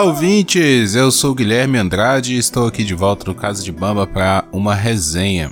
Olá, ouvintes! Eu sou o Guilherme Andrade e estou aqui de volta no Casa de Bamba para uma resenha.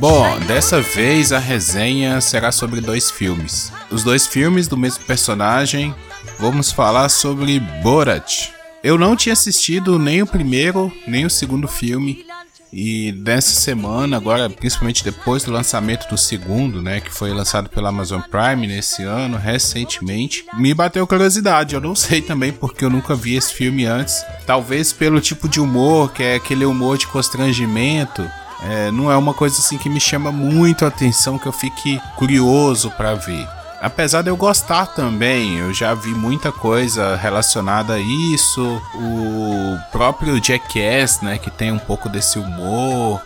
Bom, dessa vez a resenha será sobre dois filmes. Os dois filmes do mesmo personagem. Vamos falar sobre Borat. Eu não tinha assistido nem o primeiro, nem o segundo filme. E nessa semana, agora, principalmente depois do lançamento do segundo, né, que foi lançado pela Amazon Prime nesse ano, recentemente, me bateu curiosidade. Eu não sei também porque eu nunca vi esse filme antes. Talvez pelo tipo de humor, que é aquele humor de constrangimento. É, não é uma coisa assim que me chama muito a atenção, que eu fique curioso para ver. Apesar de eu gostar também, eu já vi muita coisa relacionada a isso. O próprio Jackass, né, que tem um pouco desse humor.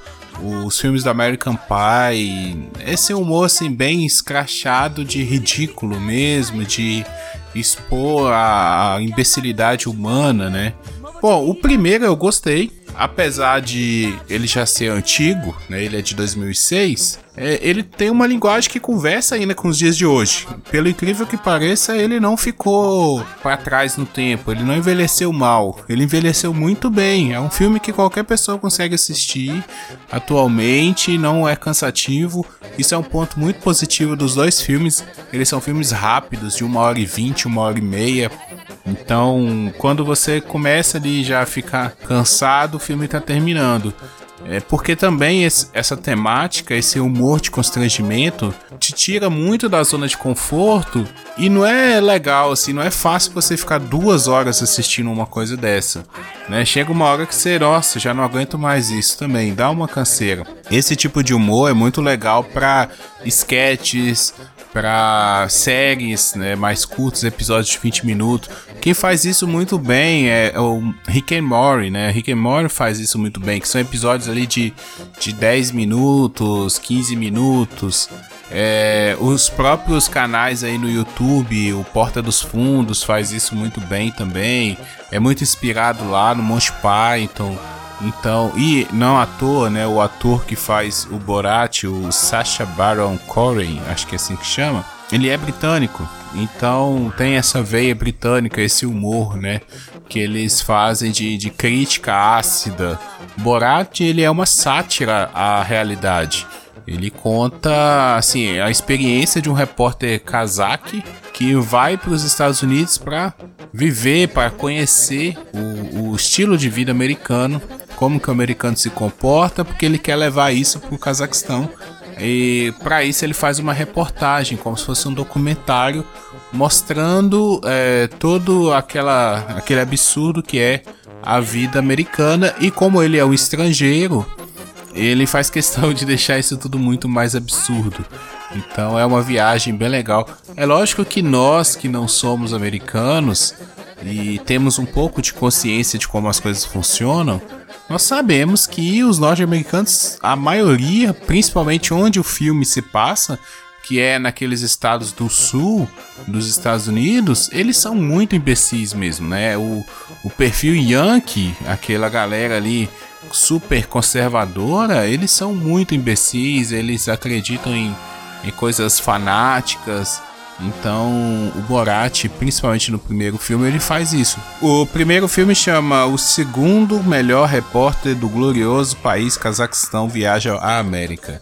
Os filmes do American Pie, esse humor assim bem escrachado de ridículo mesmo, de expor a imbecilidade humana, né? Bom, o primeiro eu gostei, apesar de ele já ser antigo, né, ele é de 2006, é, ele tem uma linguagem que conversa ainda com os dias de hoje. Pelo incrível que pareça, ele não ficou para trás no tempo, ele não envelheceu mal, ele envelheceu muito bem. É um filme que qualquer pessoa consegue assistir atualmente, não é cansativo. Isso é um ponto muito positivo dos dois filmes. Eles são filmes rápidos, de uma hora e vinte, uma hora e meia. Então, quando você começa ali já a ficar cansado, o filme está terminando. É porque também esse, essa temática, esse humor de constrangimento, te tira muito da zona de conforto e não é legal, assim, não é fácil você ficar duas horas assistindo uma coisa dessa. Né? Chega uma hora que você, nossa, já não aguento mais isso também, dá uma canseira. Esse tipo de humor é muito legal para sketches, para séries né, mais curtas, episódios de 20 minutos. Quem faz isso muito bem é o Rick and Morty, né? Rick and Morty faz isso muito bem, que são episódios ali de, de 10 minutos, 15 minutos. É, os próprios canais aí no YouTube, o Porta dos Fundos faz isso muito bem também. É muito inspirado lá no Monty Python. Então, e não à toa, né, o ator que faz o Borat, o Sacha Baron Cohen, acho que é assim que chama, ele é britânico. Então tem essa veia britânica, esse humor, né, que eles fazem de, de crítica ácida. Borat, ele é uma sátira à realidade. Ele conta assim a experiência de um repórter kazakh que vai para os Estados Unidos para viver, para conhecer o, o, estilo de vida americano como que o americano se comporta, porque ele quer levar isso para o Cazaquistão. E para isso ele faz uma reportagem, como se fosse um documentário, mostrando é, todo aquela, aquele absurdo que é a vida americana. E como ele é um estrangeiro, ele faz questão de deixar isso tudo muito mais absurdo. Então é uma viagem bem legal. É lógico que nós que não somos americanos e temos um pouco de consciência de como as coisas funcionam, nós sabemos que os norte-americanos, a maioria, principalmente onde o filme se passa, que é naqueles estados do sul dos Estados Unidos, eles são muito imbecis mesmo, né? O, o perfil Yankee, aquela galera ali super conservadora, eles são muito imbecis, eles acreditam em, em coisas fanáticas, então, o Borat, principalmente no primeiro filme, ele faz isso. O primeiro filme chama O Segundo Melhor Repórter do Glorioso País Cazaquistão Viaja à América.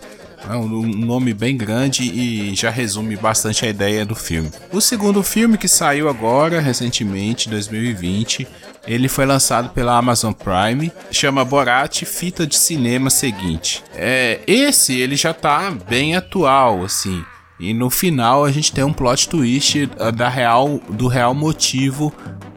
É um nome bem grande e já resume bastante a ideia do filme. O segundo filme que saiu agora, recentemente, 2020, ele foi lançado pela Amazon Prime, chama Borat Fita de Cinema Seguinte. É, esse ele já tá bem atual, assim. E no final a gente tem um plot twist uh, da real, do real motivo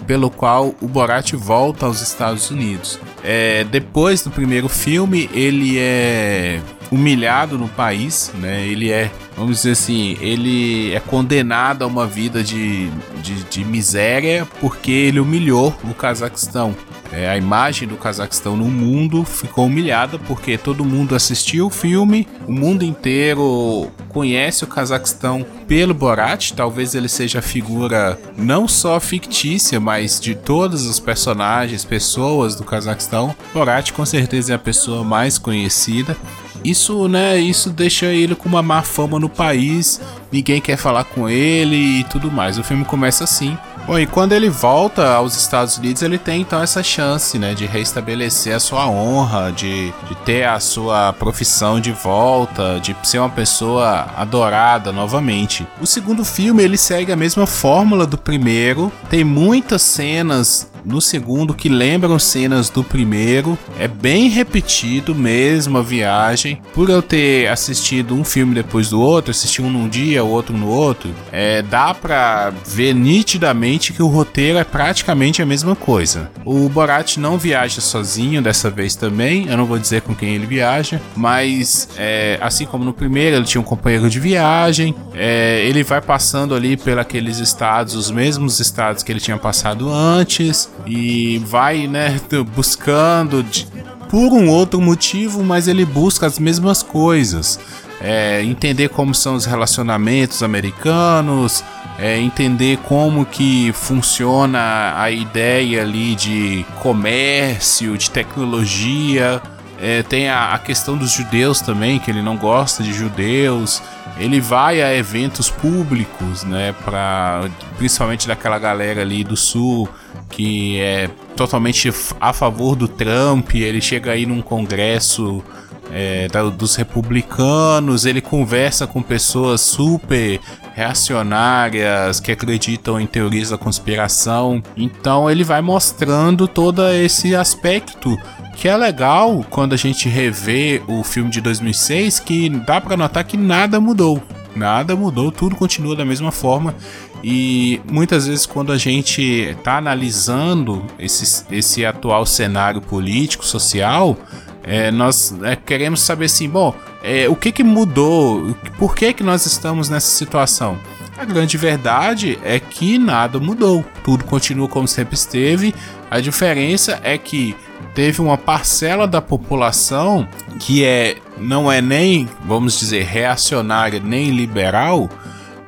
pelo qual o Borat volta aos Estados Unidos. É, depois do primeiro filme, ele é humilhado no país, né? Ele é, vamos dizer assim, ele é condenado a uma vida de, de, de miséria porque ele humilhou o Cazaquistão. É, a imagem do Cazaquistão no mundo ficou humilhada porque todo mundo assistiu o filme, o mundo inteiro conhece o Cazaquistão pelo Borat. Talvez ele seja a figura não só fictícia, mas de todos os personagens, pessoas do Cazaquistão. Borat com certeza é a pessoa mais conhecida. isso, né, isso deixa ele com uma má fama no país, ninguém quer falar com ele e tudo mais. O filme começa assim. Bom, e quando ele volta aos Estados Unidos, ele tem então essa chance, né, de restabelecer a sua honra, de, de ter a sua profissão de volta, de ser uma pessoa adorada novamente. O segundo filme, ele segue a mesma fórmula do primeiro, tem muitas cenas no segundo que lembram cenas do primeiro. É bem repetido mesmo a viagem. Por eu ter assistido um filme depois do outro, assisti um num dia, o outro no outro, é, dá pra ver nitidamente que o roteiro é praticamente a mesma coisa. O Borat não viaja sozinho dessa vez também, eu não vou dizer com quem ele viaja, mas é, assim como no primeiro, ele tinha um companheiro de viagem, é, ele vai passando ali pelos estados, os mesmos estados que ele tinha passado antes e vai, né, buscando de, por um outro motivo, mas ele busca as mesmas coisas. É, entender como são os relacionamentos americanos, é, entender como que funciona a ideia ali de comércio, de tecnologia. É, tem a, a, questão dos judeus também, que ele não gosta de judeus. Ele vai a eventos públicos, né, pra, principalmente daquela galera ali do sul que é totalmente a favor do Trump. Ele chega aí num congresso é, dos republicanos, ele conversa com pessoas super reacionárias que acreditam em teorias da conspiração. Então ele vai mostrando todo esse aspecto que é legal quando a gente revê o filme de 2006, que dá para notar que nada mudou. Nada mudou, tudo continua da mesma forma. E muitas vezes, quando a gente está analisando esse, esse atual cenário político, social, é, nós é, queremos saber assim, bom, é, o que, que mudou? Por que, que nós estamos nessa situação? A grande verdade é que nada mudou, tudo continua como sempre esteve. A diferença é que teve uma parcela da população que é não é nem, vamos dizer, reacionária nem liberal,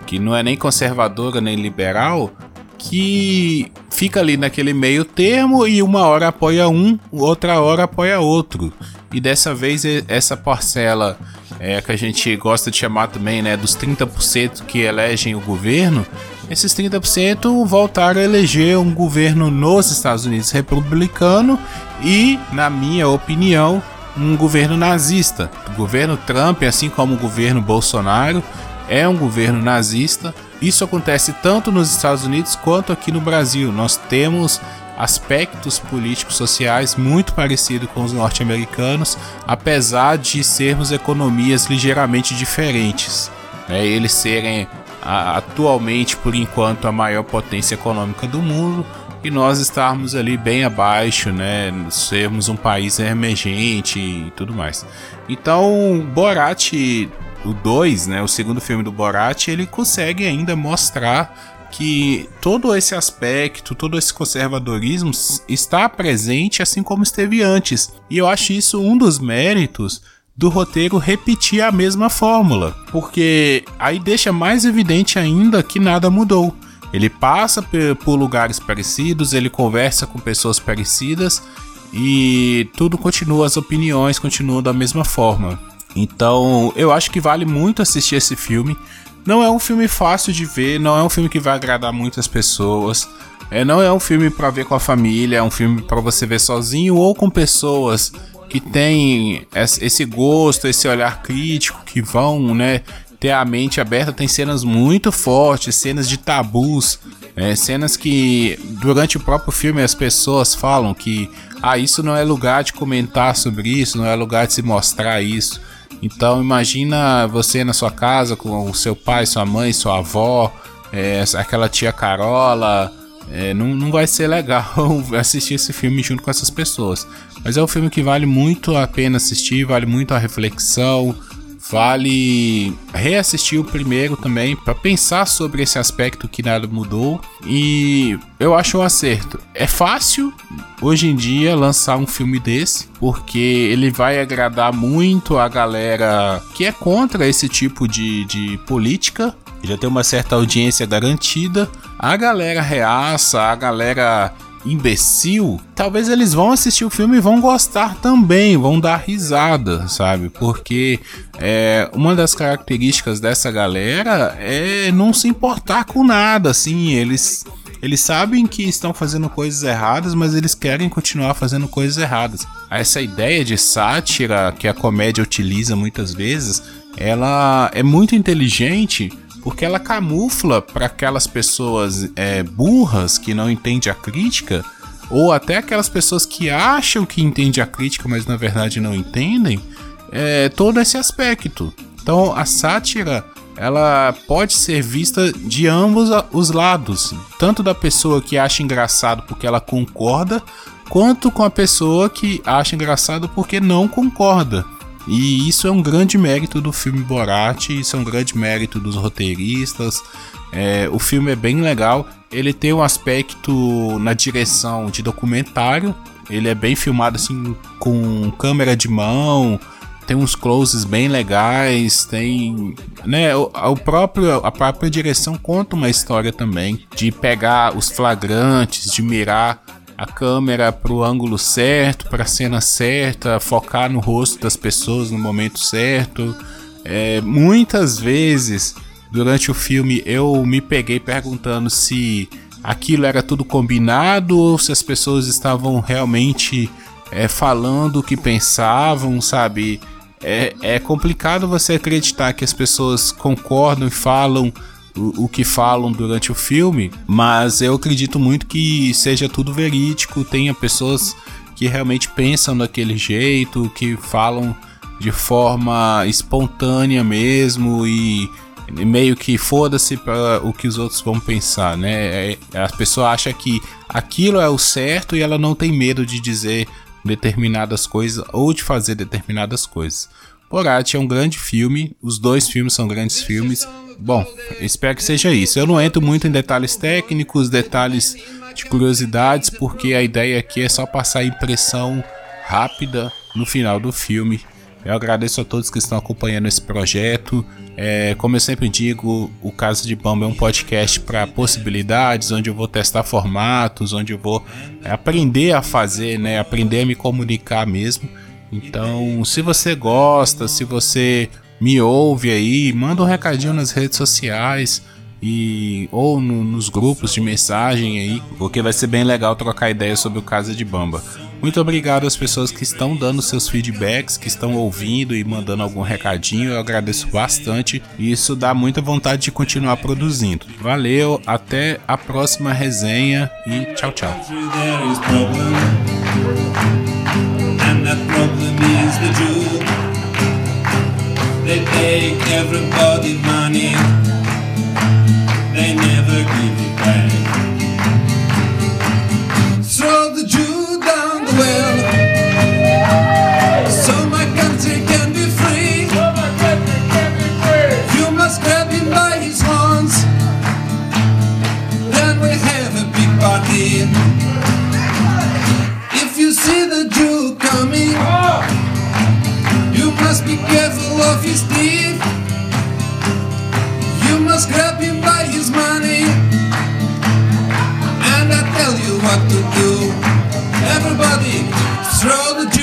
que não é nem conservadora nem liberal, que fica ali naquele meio termo e uma hora apoia um, outra hora apoia outro. E dessa vez essa parcela é, que a gente gosta de chamar também, né, dos 30% que elegem o governo, esses 30% voltaram a eleger um governo nos Estados Unidos republicano e, na minha opinião, um governo nazista. O governo Trump, assim como o governo Bolsonaro, é um governo nazista. Isso acontece tanto nos Estados Unidos quanto aqui no Brasil. Nós temos aspectos políticos sociais muito parecidos com os norte-americanos, apesar de sermos economias ligeiramente diferentes. Né? Eles serem atualmente, por enquanto, a maior potência econômica do mundo e nós estarmos ali bem abaixo, né? Sermos um país emergente e tudo mais. Então, Borat o 2, né, o segundo filme do Borat, ele consegue ainda mostrar que todo esse aspecto, todo esse conservadorismo está presente assim como esteve antes. E eu acho isso um dos méritos do roteiro repetir a mesma fórmula, porque aí deixa mais evidente ainda que nada mudou. Ele passa por lugares parecidos, ele conversa com pessoas parecidas e tudo continua, as opiniões continuam da mesma forma. Então, eu acho que vale muito assistir esse filme. Não é um filme fácil de ver, não é um filme que vai agradar muitas pessoas. É, não é um filme para ver com a família, é um filme para você ver sozinho ou com pessoas que têm esse gosto, esse olhar crítico, que vão, né, ter a mente aberta. Tem cenas muito fortes, cenas de tabus, é, cenas que durante o próprio filme as pessoas falam que ah, isso não é lugar de comentar sobre isso, não é lugar de se mostrar isso. Então imagina você na sua casa com o seu pai, sua mãe, sua avó, é, aquela tia Carola. É, não, não vai ser legal assistir esse filme junto com essas pessoas. Mas é um filme que vale muito a pena assistir, vale muito a reflexão, vale reassistir o primeiro também para pensar sobre esse aspecto que nada mudou e eu acho um acerto. É fácil hoje em dia lançar um filme desse porque ele vai agradar muito a galera que é contra esse tipo de, de política. Já tem uma certa audiência garantida. A galera reaça, a galera imbecil, talvez eles vão assistir o filme e vão gostar também, vão dar risada, sabe? Porque é, uma das características dessa galera é não se importar com nada, assim, eles eles sabem que estão fazendo coisas erradas, mas eles querem continuar fazendo coisas erradas. Essa ideia de sátira que a comédia utiliza muitas vezes, ela é muito inteligente porque ela camufla para aquelas pessoas é, burras que não entendem a crítica, ou até aquelas pessoas que acham que entendem a crítica, mas na verdade não entendem, é, todo esse aspecto. Então a sátira ela pode ser vista de ambos os lados, tanto da pessoa que acha engraçado porque ela concorda, quanto com a pessoa que acha engraçado porque não concorda. E isso é um grande mérito do filme Borat, isso é um grande mérito dos roteiristas. É, o filme é bem legal, ele tem um aspecto na direção de documentário, ele é bem filmado assim com câmera de mão, tem uns closes bem legais, tem, né, o, o, próprio a própria direção conta uma história também de pegar os flagrantes, de mirar a câmera pro ângulo certo, para a cena certa, focar no rosto das pessoas no momento certo. É, muitas vezes durante o filme eu me peguei perguntando se aquilo era tudo combinado ou se as pessoas estavam realmente é, falando o que pensavam, sabe? É, é complicado você acreditar que as pessoas concordam e falam o, o, que falam durante o filme, mas eu acredito muito que seja tudo verídico, tenha pessoas que realmente pensam daquele jeito, que falam de forma espontânea mesmo e meio que foda-se para o que os outros vão pensar, né? É, a pessoa acha que aquilo é o certo e ela não tem medo de dizer determinadas coisas ou de fazer determinadas coisas. Borat é um grande filme, os dois filmes são grandes filmes. Bom, espero que seja isso. Eu não entro muito em detalhes técnicos, detalhes de curiosidades, porque a ideia aqui é só passar a impressão rápida no final do filme. Eu agradeço a todos que estão acompanhando esse projeto. É, como eu sempre digo, o Caso de Bamba é um podcast para possibilidades, onde eu vou testar formatos, onde eu vou aprender a fazer, né, aprender a me comunicar mesmo. Então, se você gosta, se você me ouve aí, manda um recadinho nas redes sociais e ou no, nos grupos de mensagem aí, porque vai ser bem legal trocar ideias sobre o Casa de Bamba. Muito obrigado às pessoas que estão dando seus feedbacks, que estão ouvindo e mandando algum recadinho. Eu agradeço bastante e isso dá muita vontade de continuar produzindo. Valeu, até a próxima resenha e tchau, tchau. They take everybody money, they never give it back. Throw the Jew down the well, so my country can be free. You must grab him by his horns, then we have a big party. If you see the Jew coming must be careful of his teeth. You must grab him by his money. And I tell you what to do. Everybody, throw the